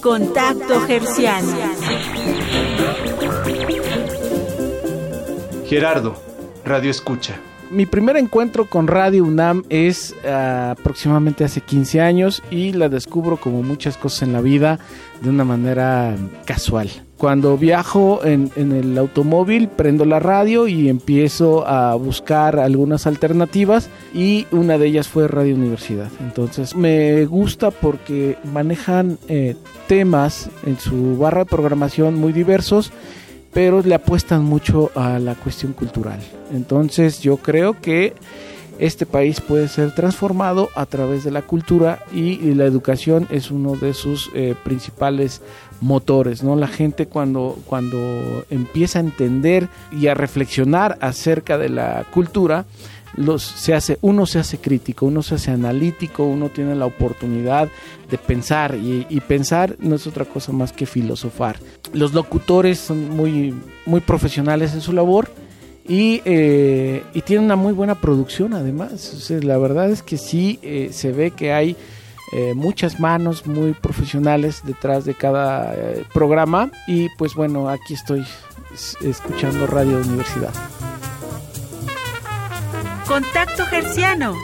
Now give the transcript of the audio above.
Contacto Gerciano. Gerardo, Radio Escucha. Mi primer encuentro con Radio UNAM es ah, aproximadamente hace 15 años y la descubro como muchas cosas en la vida de una manera casual. Cuando viajo en, el automóvil prendo la radio y empiezo a buscar algunas alternativas y una de ellas fue Radio Universidad. Entonces me gusta porque manejan eh, temas en su barra de programación muy diversos pero le apuestan mucho a la cuestión cultural. Entonces yo creo que este país puede ser transformado a través de la cultura y, la educación es uno de sus eh, principales motores, ¿no? La gente cuando, cuando empieza a entender y a reflexionar acerca de la cultura, los, se hace, uno se hace crítico, uno se hace analítico, uno tiene la oportunidad de pensar y, y, pensar no es otra cosa más que filosofar. Los locutores son muy, muy profesionales en su labor y, eh, y tienen una muy buena producción además. La verdad es que sí eh, se ve que hay eh, muchas manos muy profesionales detrás de cada eh, programa y pues bueno, aquí estoy escuchando Radio Universidad. Contacto Gerciano.